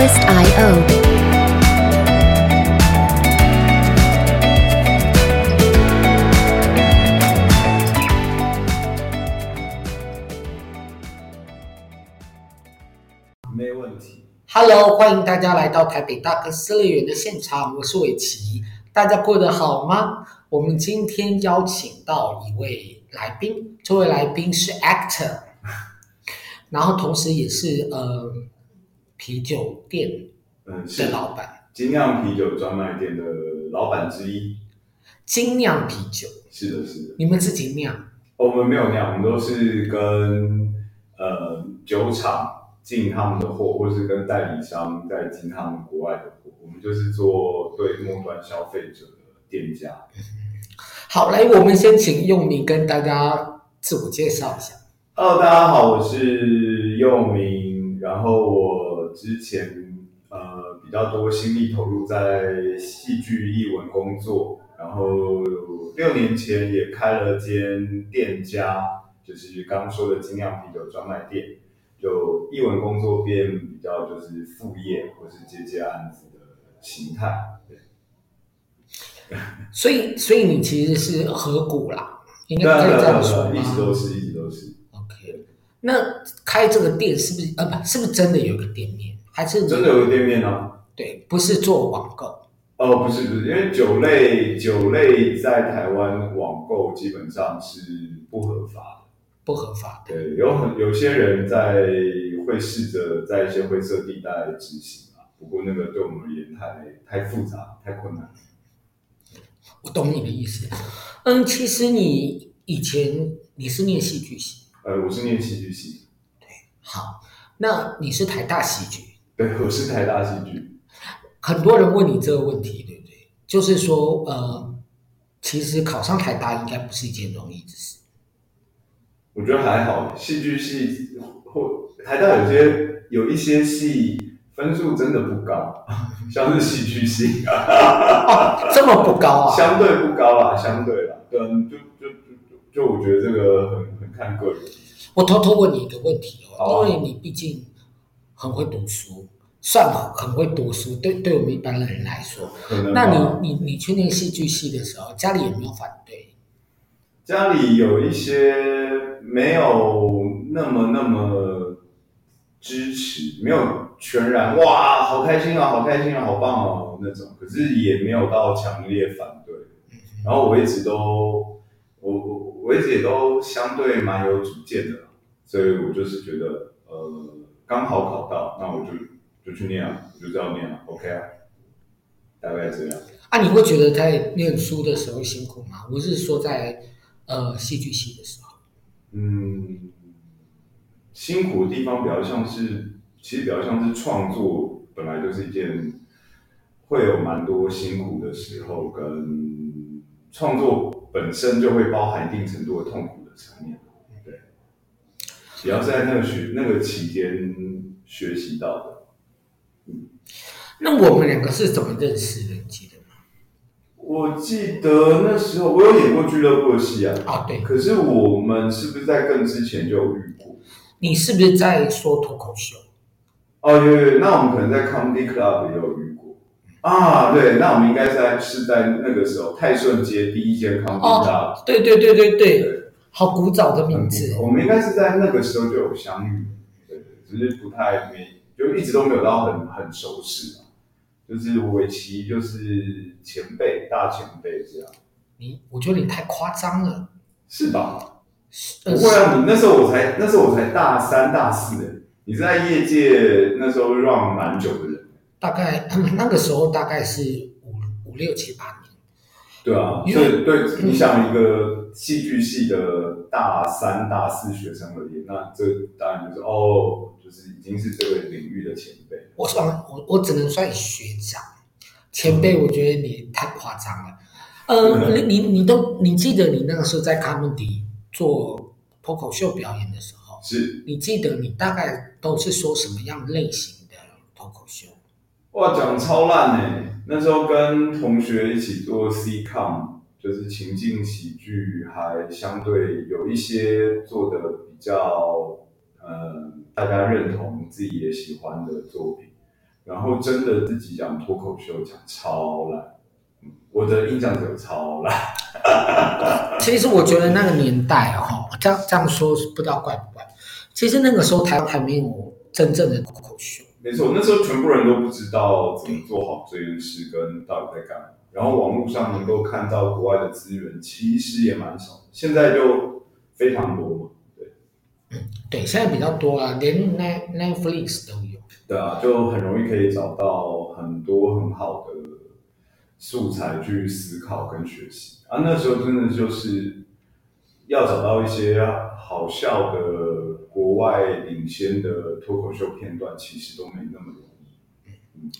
没问题。Hello，欢迎大家来到台北大哥私乐园的现场，我是伟奇，大家过得好吗？我们今天邀请到一位来宾，这位来宾是 actor，然后同时也是呃啤酒店嗯的老板，精酿啤酒专卖店的老板之一。精酿啤酒是的，是的。你们自己酿？哦，我们没有酿，我们都是跟呃酒厂进他们的货，或是跟代理商在进他们国外的货。我们就是做对末端消费者的店家。好，来，我们先请佑明跟大家自我介绍一下。Hello，大家好，我是佑明。然后我之前呃比较多心力投入在戏剧艺文工作，然后六年前也开了间店家，就是刚刚说的精酿啤酒专卖店。就艺文工作变比较就是副业或是接接案子的形态。对所以，所以你其实是合股啦，应该可以这样说。一直都是，一直都是。OK，那开这个店是不是呃不，是不是真的有一个店面？还是真的有个店面呢、啊？对，不是做网购。哦，不是不是，因为酒类酒类在台湾网购基本上是不合法的，不合法的。对，有很有些人在会试着在一些灰色地带执行啊，不过那个对我们而言太太复杂，太困难。我懂你的意思，嗯，其实你以前你是念戏剧系，呃，我是念戏剧系，对，好，那你是台大戏剧，对，我是台大戏剧，很多人问你这个问题，对不对？就是说，呃，其实考上台大应该不是一件容易的事，我觉得还好，戏剧系或台大有些有一些系。分数真的不高，像是戏剧系啊，这么不高啊？相对不高啦，相对啦，嗯，就就就就我觉得这个很很看个人。我偷偷问你一个问题哦，因为你毕竟很会读书，算很会读书，对对我们一般的人来说，那你你你去念戏剧系的时候，家里有没有反对？家里有一些没有那么那么支持，没有。全然哇，好开心啊，好开心啊，好棒哦，那种，可是也没有到强烈反对。然后我一直都，我我我一直也都相对蛮有主见的，所以我就是觉得，呃，刚好考到，那我就就去念啊，我就这样念啊，OK 啊，大概这样。啊，你会觉得在念书的时候辛苦吗？我是说在呃戏剧系的时候。嗯，辛苦的地方比较像是。其实比较像是创作，本来就是一件会有蛮多辛苦的时候，跟创作本身就会包含一定程度的痛苦的层面。对，只要是在那个学那个期间学习到的。嗯，那我们两个是怎么认识的？你记得吗？我记得那时候我有演过俱乐部的戏啊。啊，对。可是我们是不是在更之前就有遇过？你是不是在说脱口秀？哦，有有，那我们可能在 Comedy Club 也有遇过啊。对，那我们应该是在是在那个时候泰顺街第一间 Comedy Club。哦，对对对对对，对好古早的名字。我们应该是在那个时候就有相遇，对对，只是不太没，就一直都没有到很很熟识嘛。就是围棋，就是前辈，大前辈这样。你，我觉得你太夸张了，是吧？不会啊，你那时候我才那时候我才大三大四的。你在业界那时候 run 蛮久的人，大概他们 那个时候大概是五五六七八年，对啊，所以对，你想一个戏剧系的大三大四学生而言，那这当然就是哦，就是已经是这个领域的前辈。我算我我只能算学长，前辈我觉得你太夸张了。呃，你你你都你记得你那个时候在 comedy 做脱口秀表演的时候？是你记得你大概都是说什么样类型的脱口秀？哇，讲超烂哎！那时候跟同学一起做 C-com，就是情境喜剧，还相对有一些做的比较，呃，大家认同自己也喜欢的作品。然后真的自己讲脱口秀讲超烂，我的印象只有超烂。其实我觉得那个年代哈，这样这样说不知道怪不怪。其实那个时候台湾还没有真正的脱口秀。没错，那时候全部人都不知道怎么做好这件事，跟到底在干嘛。然后网络上能够看到国外的资源，其实也蛮少。现在就非常多嘛，对。嗯，对，现在比较多啊，连 Net Netflix 都有。对啊，就很容易可以找到很多很好的素材去思考跟学习。啊，那时候真的就是要找到一些好笑的国外领先的脱口秀片段，其实都没那么容易。嗯，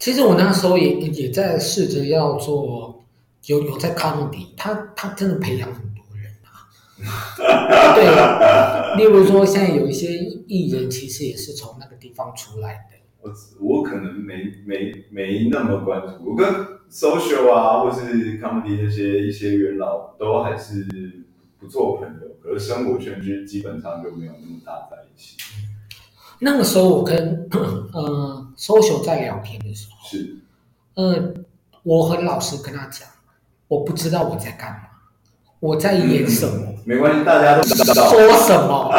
其实我那时候也也在试着要做，有有在 comedy，他他真的培养很多人啊。对，例如说现在有一些艺人，其实也是从那个地方出来的。我我可能没没没那么关注，我跟 social 啊，或是 comedy 那些一些元老都还是不做朋友，可是生活圈就基本上就没有那么大在一起。那个时候我跟 呃 social 在聊天的时候，是，呃，我很老实跟他讲，我不知道我在干嘛，我在演什么。嗯没关系，大家都知道说什么。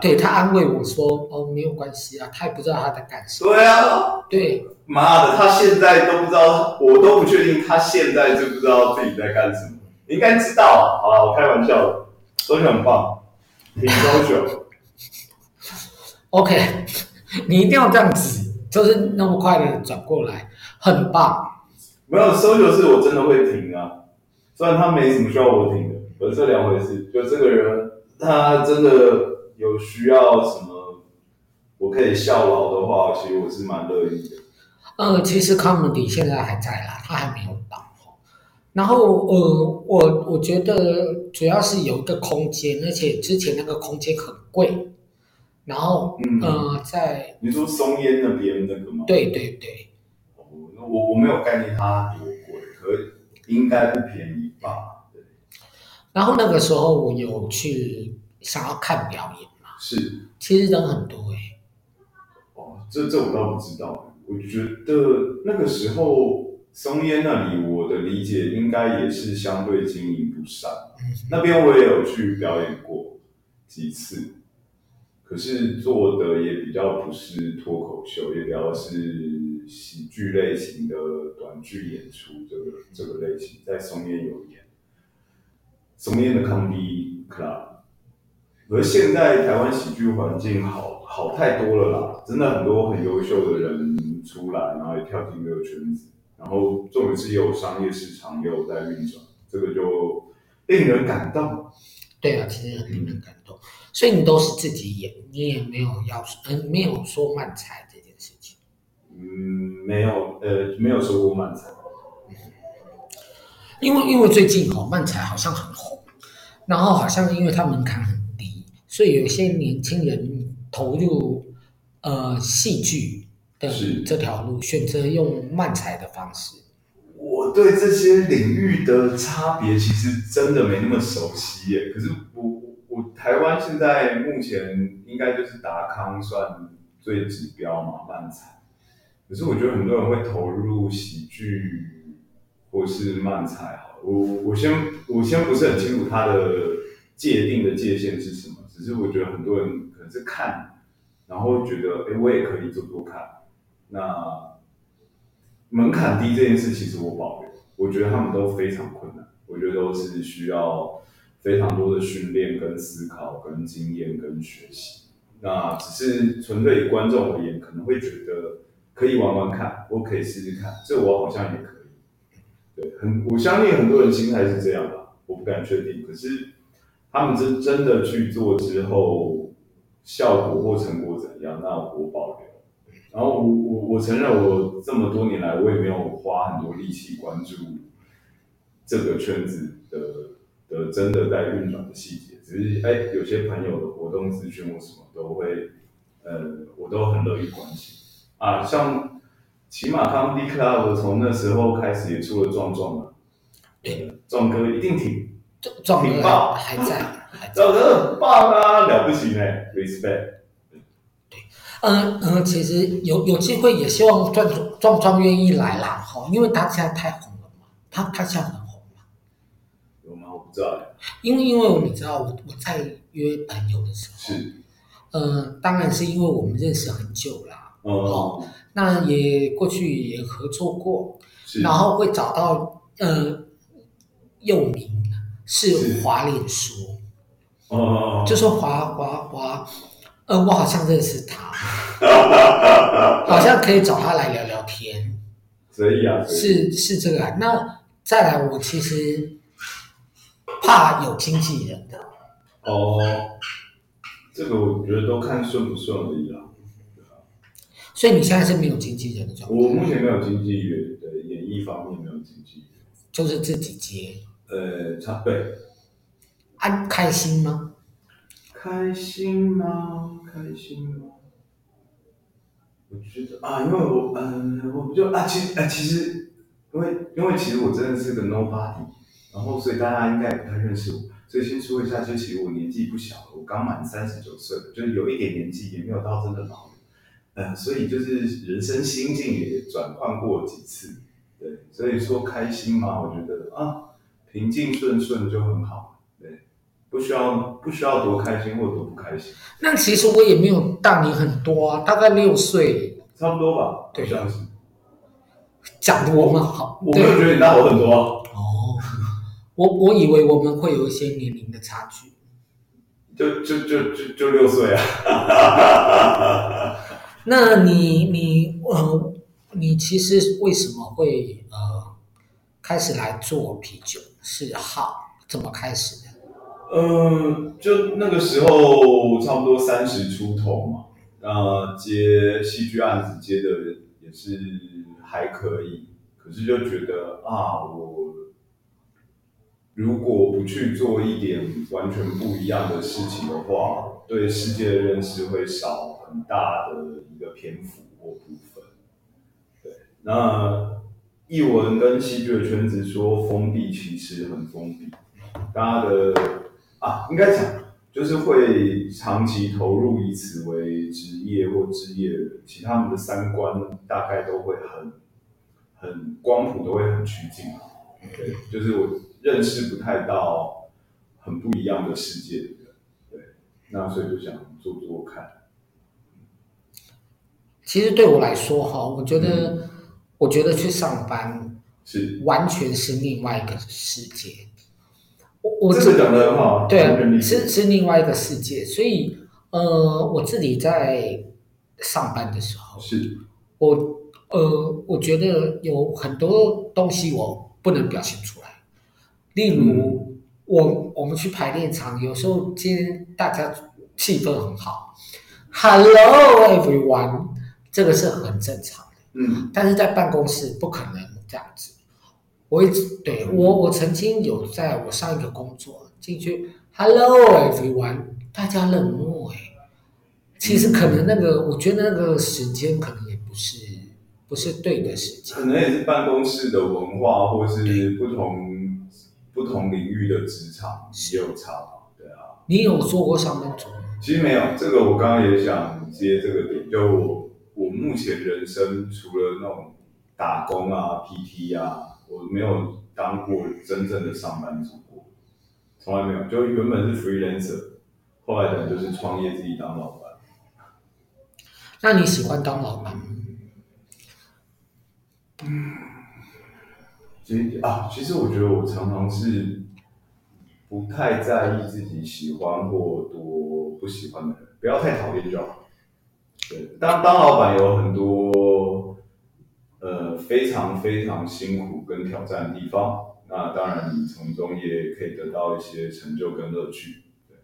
对，他安慰我说：“哦，没有关系啊。”他也不知道他在干什么。对啊，对，妈的，他现在都不知道，我都不确定他现在知不知道自己在干什么。应该知道啊。好了，我开玩笑的，都很棒，挺优秀。OK，你一定要这样子，就是那么快的转过来，很棒。没有，social 是我真的会停啊，虽然他没什么需要我停的。可是这两回事，就这个人，他真的有需要什么，我可以效劳的话，其实我是蛮乐意的。呃，其实 comedy 现在还在啦，他还没有倒。然后，呃，我我觉得主要是有一个空间，而且之前那个空间很贵。然后，嗯、呃，在你说松烟那边那个吗？对对对。我我没有概念它多贵，可应该不便宜吧？然后那个时候我有去想要看表演嘛，是，其实人很多诶、欸。哦，这这我倒不知道。我觉得那个时候松烟那里，我的理解应该也是相对经营不善。嗯、那边我也有去表演过几次，可是做的也比较不是脱口秀，也比较是喜剧类型的短剧演出，这个这个类型在松烟有演。松烟的 comedy club？而现在台湾喜剧环境好好太多了啦，真的很多很优秀的人出来，然后也跳进这个圈子，然后重点是也有商业市场也有在运转，这个就令人感动。对啊，其实很令人感动。所以你都是自己演，你也没有要嗯，没有说漫才这件事情。嗯，没有，呃，没有说过漫才。因为因为最近哦，漫才好像很红，然后好像因为它门槛很低，所以有些年轻人投入呃戏剧的这条路，选择用漫才的方式。我对这些领域的差别其实真的没那么熟悉耶。可是我我台湾现在目前应该就是达康算最指标嘛，漫才。可是我觉得很多人会投入喜剧。或是漫才好，我我先我先不是很清楚它的界定的界限是什么，只是我觉得很多人可能是看，然后觉得哎、欸，我也可以做做看。那门槛低这件事，其实我保留，我觉得他们都非常困难，我觉得都是需要非常多的训练、跟思考、跟经验、跟学习。那只是纯粹观众而言，可能会觉得可以玩玩看，我可以试试看，这我好像也可以。对，很我相信很多人心态是这样吧，我不敢确定。可是他们真真的去做之后，效果或成果怎样，那我保留。然后我我我承认，我这么多年来，我也没有花很多力气关注这个圈子的的真的在运转的细节。只是哎，有些朋友的活动资讯或什么都会，呃，我都很乐意关心啊，像。起码 Comedy Club 从那时候开始也出了壮壮嘛，对，壮哥一定挺，壮哥挺棒，还在，壮哥很棒啊，了不起呢，respect。对，嗯嗯，其实有有机会也希望壮壮壮愿意来啦，哈，因为他现在太红了嘛，他他现在很红嘛。有吗？我不知道。因为因为你知道我我在约朋友的时候，是，呃，当然是因为我们认识很久啦，哦，那也过去也合作过，是，然后会找到呃，又名是华脸书，哦，就说滑滑滑。呃，我好像认识他，好像可以找他来聊聊天。可以啊，是是这个啊。那再来，我其实怕有经纪人的。哦，这个我觉得都看顺不顺而已啦。所以你现在是没有经纪人的状态？我目前没有经纪人，对演艺方面没有经纪人，就是自己接。呃，差对。安开心吗？开心吗？开心吗？我觉得啊，因为我嗯、呃，我不就啊，其实啊，其实因为因为其实我真的是个 nobody，然后所以大家应该也不太认识我，所以先说一下，就其实我年纪不小了，我刚满三十九岁，就是有一点年纪，也没有到真的老，嗯、所以就是人生心境也转换过几次，对，所以说开心吗？我觉得啊，平静顺顺就很好。对不需要不需要多开心或多不开心。那其实我也没有大你很多啊，大概六岁，差不多吧。对。讲的我们好，我没有觉得你大我很多。哦，我我以为我们会有一些年龄的差距。就就就就就六岁啊。那你你呃，你其实为什么会呃开始来做啤酒？是好怎么开始的？嗯，就那个时候差不多三十出头嘛，呃，接戏剧案子接的也是还可以，可是就觉得啊，我如果不去做一点完全不一样的事情的话，对世界的认识会少很大的一个篇幅或部分。对，那译文跟戏剧的圈子说封闭，其实很封闭，大家的。啊，应该讲就是会长期投入以此为职业或职业的人，其实他们的三观大概都会很很光谱，都会很趋近。对，就是我认识不太到很不一样的世界的人。对，那所以就想做做看。其实对我来说哈，我觉得、嗯、我觉得去上班是完全是另外一个世界。我这个讲的很好，对，是是另外一个世界，所以呃，我自己在上班的时候，是，我呃，我觉得有很多东西我不能表现出来，例如、嗯、我我们去排练场，有时候今天大家气氛很好，Hello everyone，这个是很正常的，嗯，但是在办公室不可能这样子。我一直对我，我曾经有在我上一个工作进去，Hello everyone，大家冷漠哎，其实可能那个，我觉得那个时间可能也不是不是对的时间，可能也是办公室的文化，或是不同不同领域的职场也有差，对啊。你有做过上班族吗？其实没有，这个我刚刚也想接这个点，就我我目前人生除了那种打工啊、PT 啊。我没有当过真正的上班族过，从来没有。就原本是 freelancer，后来可能就是创业自己当老板。那你喜欢当老板吗？嗯，其实啊，其实我觉得我常常是不太在意自己喜欢或多不喜欢的人，不要太讨厌就好。对，当当老板有很多。呃，非常非常辛苦跟挑战的地方，那当然你从中也可以得到一些成就跟乐趣。对，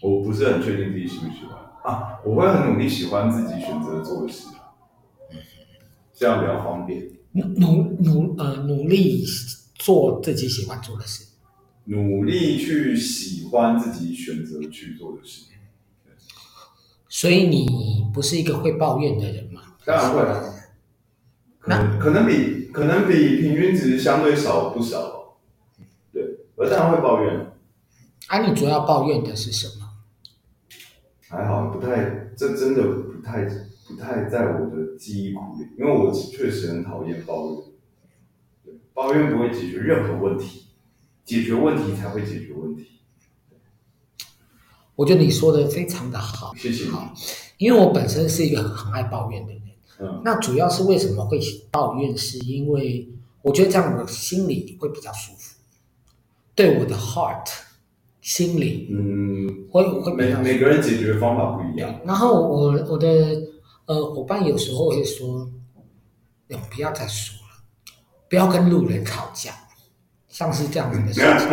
我不是很确定自己喜不喜欢啊，我会很努力喜欢自己选择做的事，这样比较方便。努努呃努力做自己喜欢做的事，努力去喜欢自己选择去做的事。所以你不是一个会抱怨的人吗？当然会。可能可能比可能比平均值相对少不少，对，我当然会抱怨。啊，你主要抱怨的是什么？还好，不太，这真的不太不太在我的记忆库里，因为我确实很讨厌抱怨。对，抱怨不会解决任何问题，解决问题才会解决问题。我觉得你说的非常的好，谢谢。好，因为我本身是一个很爱抱怨的人。嗯，那主要是为什么会抱怨？是因为我觉得这样我心里会比较舒服，对我的 heart 心里，嗯，会会每每个人解决方法不一样。然后我我的呃伙伴有时候会说，你不要再说了，不要跟路人吵架，像是这样子的事情。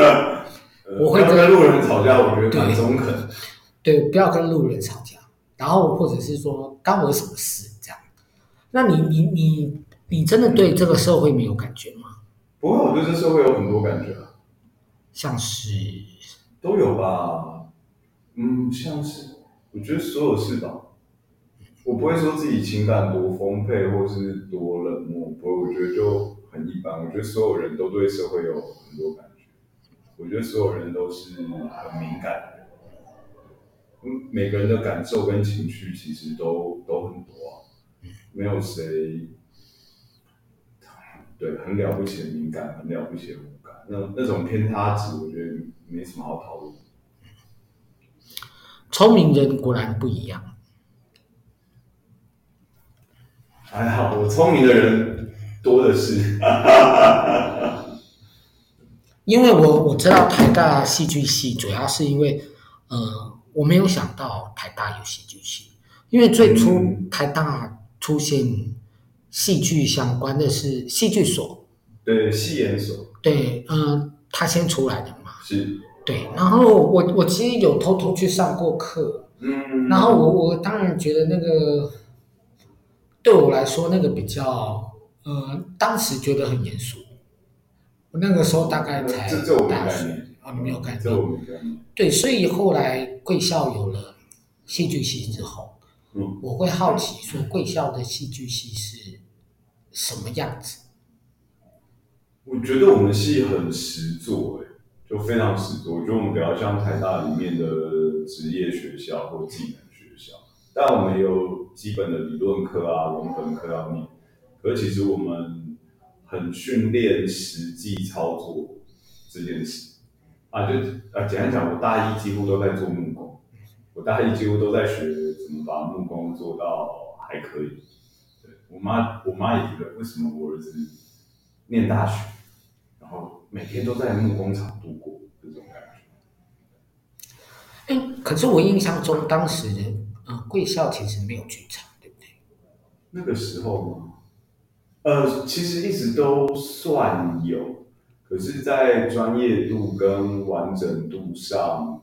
我会跟路人吵架，我觉得蛮中肯。对，不要跟路人吵架，然后或者是说干我什么事这样。那你你你你真的对这个社会没有感觉吗？不会，我对这社会有很多感觉啊。像是都有吧，嗯，像是我觉得所有事吧，我不会说自己情感多丰沛或是多冷漠，不过我觉得就很一般。我觉得所有人都对社会有很多感觉。我觉得所有人都是很敏感的，嗯，每个人的感受跟情绪其实都都很多啊，没有谁，对，很了不起的敏感，很了不起的无感，那那种偏差值，我觉得没什么好讨论。聪明人果然不一样。还好，我聪明的人多的是。因为我我知道台大戏剧系，主要是因为，呃，我没有想到台大有戏剧系，因为最初台大出现戏剧相关的是戏剧所，对，戏研所，对，嗯、呃，他先出来的嘛，是，对，然后我我其实有偷偷去上过课，嗯，然后我我当然觉得那个对我来说那个比较，呃，当时觉得很严肃。我那个时候大概才大学啊，你没有看到？对，所以后来贵校有了戏剧系之后，嗯，我会好奇说贵校的戏剧系是什么样子？我觉得我们系很实作，哎，就非常实作。我觉得我们比较像台大里面的职业学校或技能学校，但我们有基本的理论课啊、文本课要念，可其实我们。很训练实际操作这件事啊，就啊简单讲，我大一几乎都在做木工，我大一几乎都在学怎么把木工做到还可以。对，我妈，我妈也觉得为什么我儿子念大学，然后每天都在木工厂度过这种感觉。哎，可是我印象中当时的啊贵校其实没有剧场，对不对？那个时候吗？呃，其实一直都算有，可是，在专业度跟完整度上，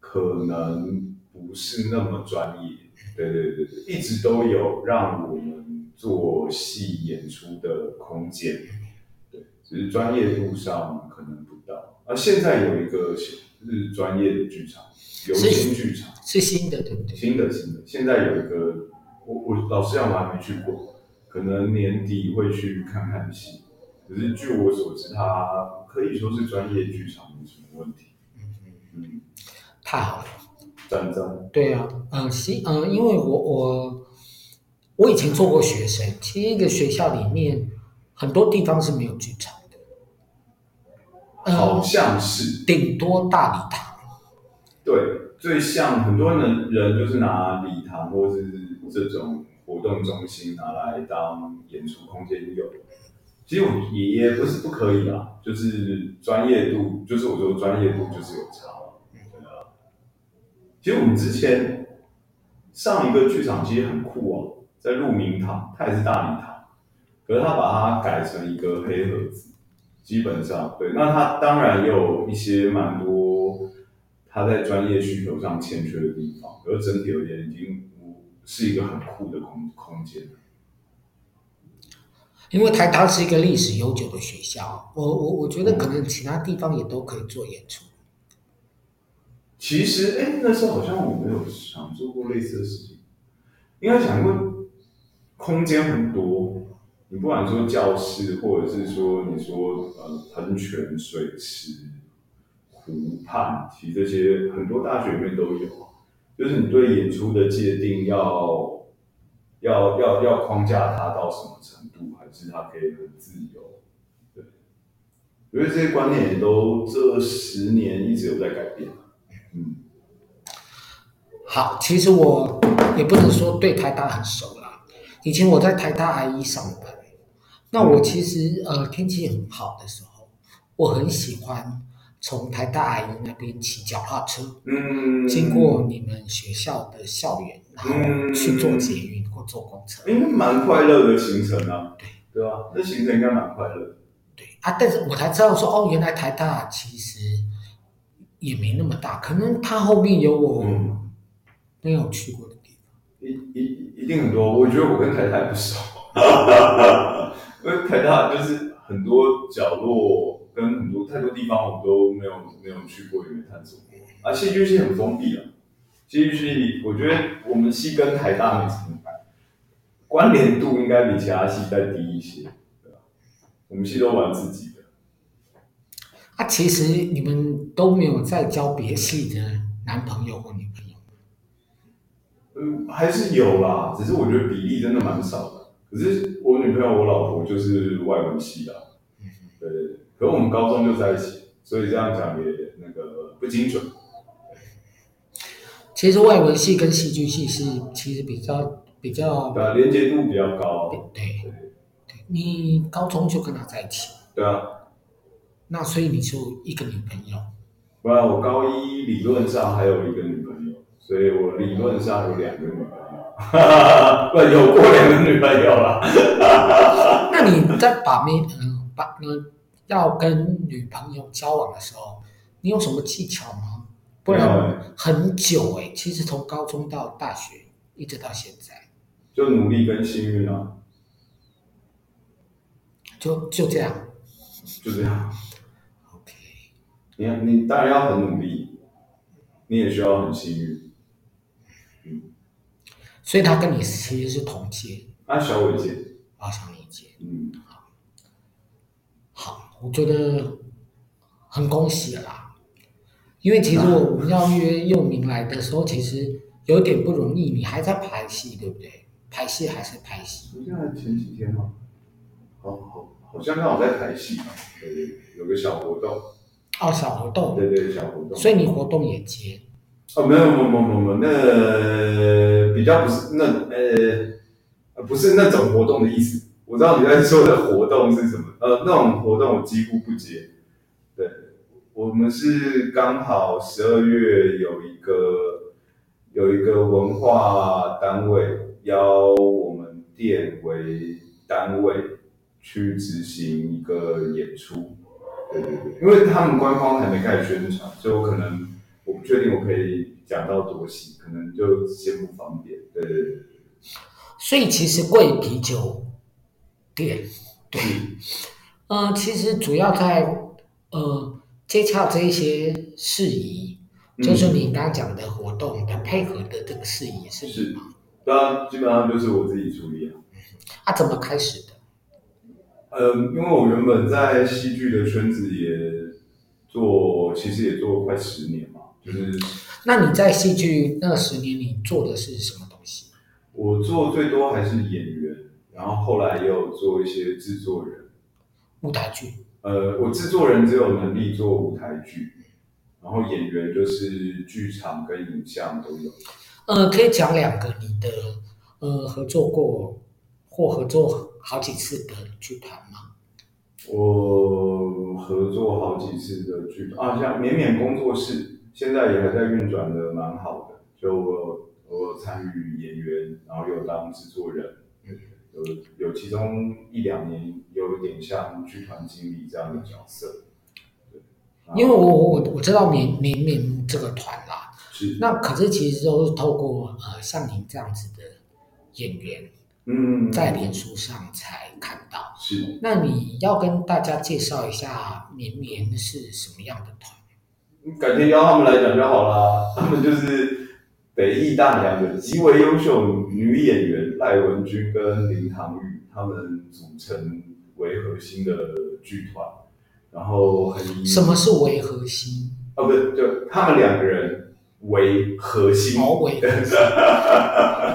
可能不是那么专业。对对对对，一直都有让我们做戏演出的空间，对，只是专业度上可能不到。而、啊、现在有一个是专业的剧场，流行剧场是，是新的，对不对？新的新的，现在有一个，我我老实讲我还没去过。可能年底会去看看戏，可是据我所知，它可以说是专业剧场，没什么问题。嗯嗯嗯，太好了，对啊，嗯、呃，是嗯、呃，因为我我我以前做过学生，其实一个学校里面很多地方是没有剧场的，呃、好像是顶多大礼堂。对，最像很多人人就是拿礼堂或是这种。活动中心拿来当演出空间有，其实我也也不是不可以啊，就是专业度，就是我说专业度就是有差。其实我们之前上一个剧场其实很酷哦，在鹿鸣堂，它也是大礼堂，可是它把它改成一个黑盒子，基本上对，那它当然也有一些蛮多它在专业需求上欠缺的地方，可是整体而言已经。是一个很酷的空空间，因为台大是一个历史悠久的学校，我我我觉得可能其他地方也都可以做演出。其实，哎，那时候好像我没有想做过类似的事情，应该想过空间很多，你不管说教室，或者是说你说呃喷泉、水池、湖畔，其实这些很多大学里面都有。就是你对演出的界定要要要要框架它到什么程度，还是它可以很自由？对，因为这些观念也都这十年一直有在改变。嗯，好，其实我也不能说对台大很熟啦，以前我在台大 IE 上班，那我其实呃天气很好的时候，我很喜欢。从台大 IE 那边骑脚踏车，嗯，经过你们学校的校园，然后去坐捷运或坐公车，应该蛮快乐的行程啊。对，对吧？这行程应该蛮快乐。对啊，但是我才知道说，哦，原来台大其实也没那么大，可能它后面有我没有去过的地方。一一一定很多，我觉得我跟台大不熟，因为台大就是很多角落。跟很多太多地方我都没有没有去过，也没探索过。啊，戏剧系很封闭啊，戏剧系我觉得我们系跟台大没什么关联度，应该比其他系再低一些，对吧？我们系都玩自己的。啊，其实你们都没有在交别系的男朋友或女朋友？嗯，还是有啦，只是我觉得比例真的蛮少的。可是我女朋友，我老婆就是外文系的，对对对。可我们高中就在一起，所以这样讲也那个不精准。其实外文系跟戏剧系是其实比较比较对啊，连接度比较高。对对，对，你高中就跟他在一起。对啊。那所以你就一个女朋友？不然我高一理论上还有一个女朋友，所以我理论上有两个女朋友。不，有过两个女朋友了。那你在把妹嗯把嗯。要跟女朋友交往的时候，你有什么技巧吗？不然很久哎、欸，其实从高中到大学，一直到现在，就努力跟幸运啊，就就这样，就这样。你你当然要很努力，你也需要很幸运。嗯，所以他跟你其实是同届，啊，小我一届，啊，小你一届，嗯。好我觉得很恭喜啦，因为其实我们要约佑明来的时候，其实有点不容易。你还在拍戏，对不对？拍戏还是排戏？现在前几天吗？好好，好像刚好在拍戏，有个小活动。哦，小活动。对对，小活动。所以你活动也接？哦，没有没有没有没有，那比较不是那呃，不是那种活动的意思。我知道你在说的活动是什么，呃，那种活动我几乎不接。对，我们是刚好十二月有一个有一个文化单位邀我们店为单位去执行一个演出。对对对，因为他们官方还没开始宣传，所以我可能我不确定我可以讲到多细，可能就先不方便。对对对。所以其实贵啤酒。店，对，呃，其实主要在呃接洽这一些事宜，嗯、就是你刚刚讲的活动的配合的这个事宜是吗？是，当然基本上就是我自己处理啊。啊，怎么开始的？呃，因为我原本在戏剧的圈子也做，其实也做了快十年嘛，就是。那你在戏剧那十年，你做的是什么东西？我做最多还是演员。然后后来也有做一些制作人，舞台剧。呃，我制作人只有能力做舞台剧，然后演员就是剧场跟影像都有。呃，可以讲两个你的呃合作过或合作好几次的剧团吗？我合作好几次的剧团啊，像绵绵工作室，现在也还在运转的蛮好的，就我我参与演员，然后又当制作人。有有其中一两年有一点像剧团经理这样的角色，对，因为我我我知道绵绵绵这个团啦，是，那可是其实都是透过呃像您这样子的演员，嗯，在脸书上才看到，是，那你要跟大家介绍一下绵绵是什么样的团？改天邀他们来讲就好啦，他们就是。北艺大两个极为优秀女演员赖文君跟林唐玉，他们组成为核心的剧团，然后很什么是为核心？哦，不是，就他们两个人为核心。哦，为核心。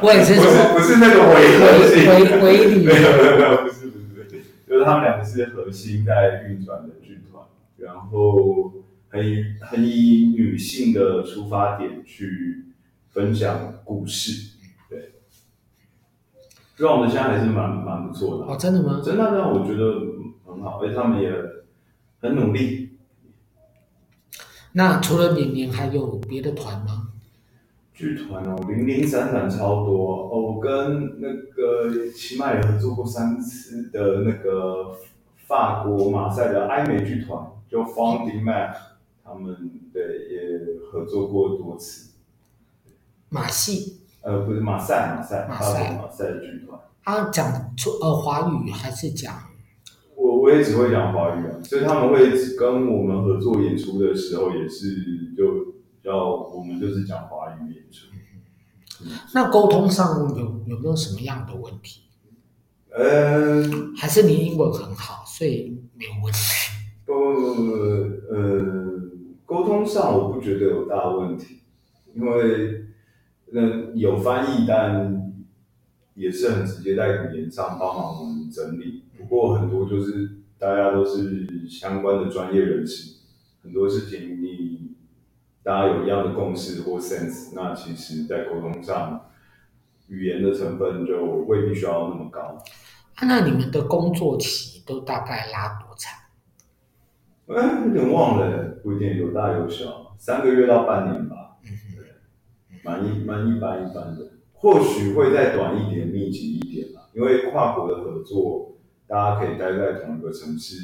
我也是，不是不是那个为核心，为为理。没有没有没有，不是不是不是，就是他们两个是核心在运转的剧团，然后很以很以女性的出发点去分享故事。对，让我们现在还是蛮蛮不错的。哦，真的吗？真的让我觉得很好，而且他们也很努力。那除了年年，还有别的团吗？剧团哦，零零散散超多哦。我跟那个起码也合作过三次的那个法国马赛的艾美剧团，就 Founding Mac，他们对也合作过多次。马戏？呃，不是马赛，马赛，马赛，马赛的剧团。他讲出呃华语还是讲？只会讲华语啊，所以他们会跟我们合作演出的时候，也是就叫我们就是讲华语演出。嗯、那沟通上有有没有什么样的问题？呃，还是你英文很好，所以没有问题？不，呃，沟通上我不觉得有大问题，因为那有翻译，但也是很直接在语言上帮忙我们整理。不过很多就是大家都是相关的专业人士，很多事情你。大家有一样的共识或 sense，那其实，在沟通上，语言的成分就未必需要那么高。啊、那你们的工作期都大概拉多长？哎，有点忘了，不一定有大有小，三个月到半年吧。嗯对，蛮一蛮一般一般的，或许会再短一点、密集一点吧。因为跨国的合作，大家可以待在同一个城市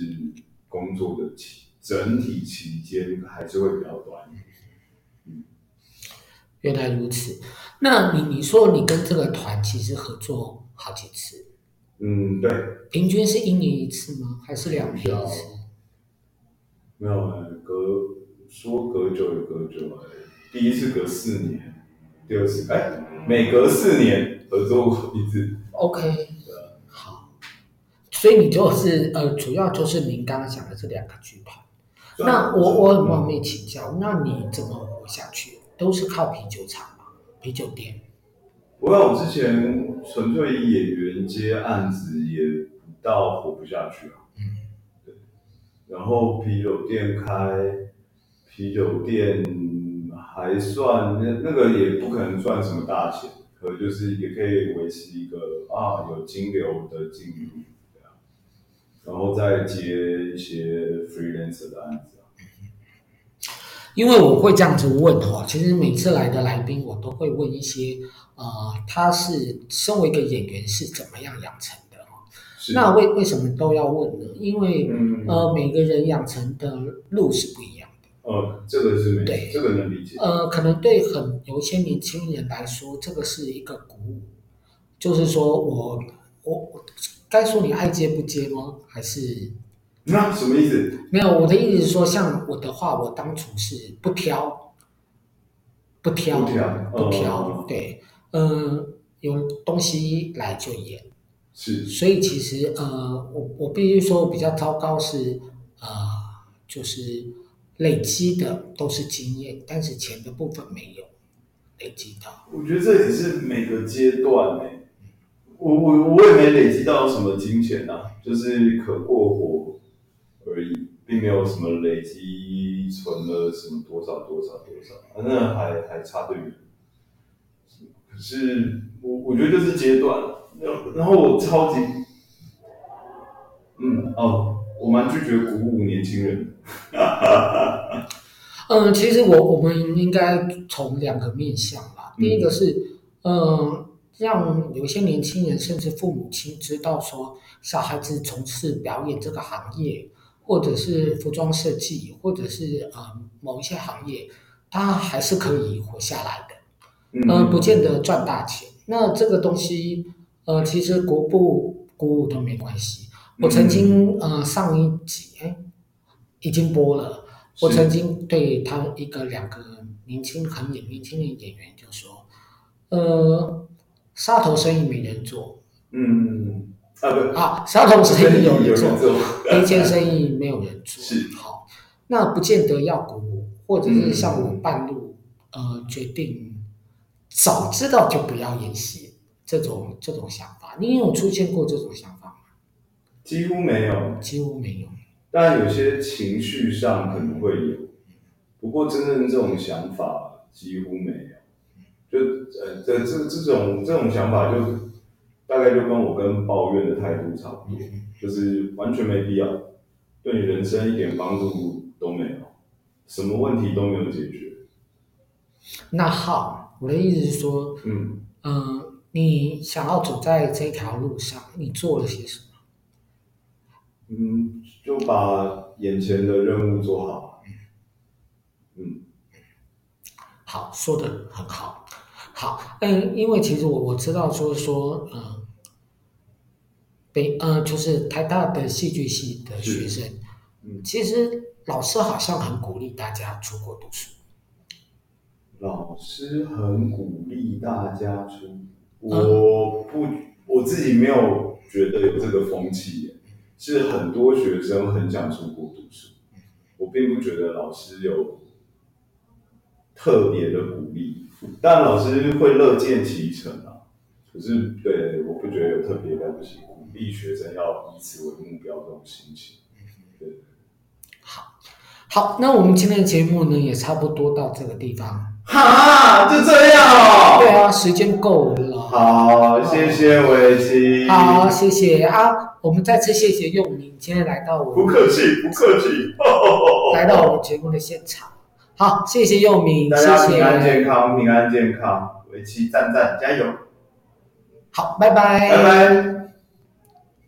工作的期，整体期间还是会比较短。原来如此，那你你说你跟这个团其实合作好几次，嗯，对，平均是一年一次吗？还是两年一次？没有，隔说隔久有隔久，第一次隔四年，第二次哎，每隔四年合作一次。OK，好，所以你就是呃，主要就是您刚刚讲的这两个剧团。那我我很冒昧请教，那你怎么活下去？都是靠啤酒厂嘛，啤酒店。我想我之前纯粹以演员接案子，也到活不下去啊。嗯，对。然后啤酒店开，啤酒店还算那那个也不可能赚什么大钱，可就是也可以维持一个啊有金流的进入，对啊。然后再接一些 freelancer 的案子。因为我会这样子问哈，其实每次来的来宾，我都会问一些，呃，他是身为一个演员是怎么样养成的哈？那为为什么都要问呢？因为、嗯、呃，每个人养成的路是不一样的。呃，这个是对，这个能理解。呃，可能对很有一些年轻人来说，这个是一个鼓舞，就是说我我我该说你爱接不接吗？还是？那什么意思？没有，我的意思是说，像我的话，我当初是不挑，不挑，不挑，不挑哦、对，嗯，有东西来就演，是，所以其实呃，我我必须说比较糟糕是呃，就是累积的都是经验，但是钱的部分没有累积到。我觉得这也是每个阶段诶，我我我也没累积到什么金钱呐、就是可过活。而已，并没有什么累积存了什么多少多少多少，反正还还差得远。可是我我觉得这是阶段，然后我超级，嗯哦，我蛮拒绝鼓舞年轻人。嗯，其实我我们应该从两个面向吧。第一个是，嗯，让有些年轻人甚至父母亲知道说，小孩子从事表演这个行业。或者是服装设计，或者是呃某一些行业，他还是可以活下来的，呃，不见得赚大钱。那这个东西，呃，其实鼓不鼓舞都没关系。我曾经呃上一集哎已经播了，我曾经对他一个两个年轻很年年轻的演员就说，呃，杀头生意没人做，嗯。啊不啊，沙头生意有人做，一间生意没有人做。是好，那不见得要鼓舞，或者是像我半路呃决定早知道就不要演戏这种这种想法？你有出现过这种想法吗？几乎没有，几乎没有。但有些情绪上可能会有，不过真正这种想法几乎没有。就呃这这这种这种想法就大概就跟我跟抱怨的态度差不多，就是完全没必要，对你人生一点帮助都没有，什么问题都没有解决。那好，我的意思是说，嗯嗯、呃，你想要走在这条路上，你做了些什么？嗯，就把眼前的任务做好。嗯，好，说的很好。好，嗯，因为其实我我知道，就是说，嗯，北，呃，就是台大的戏剧系的学生，嗯，其实老师好像很鼓励大家出国读书。老师很鼓励大家出，我不，我自己没有觉得有这个风气。是很多学生很想出国读书，我并不觉得老师有特别的鼓励，但老师会乐见其成啊。可是，对，我不觉得有特别了不起，鼓励学生要以此为目标这种心情。对，好，好，那我们今天的节目呢，也差不多到这个地方。哈，就这样哦。对啊，时间够了。好，谢谢伟奇。好，谢谢啊。我们再次谢谢佑铭今天来到我们，不客气，不客气，来到我们节目的现场。好，谢谢佑铭，谢谢。大家平安健康，平安健康，为期赞赞，加油。好，拜拜。拜拜。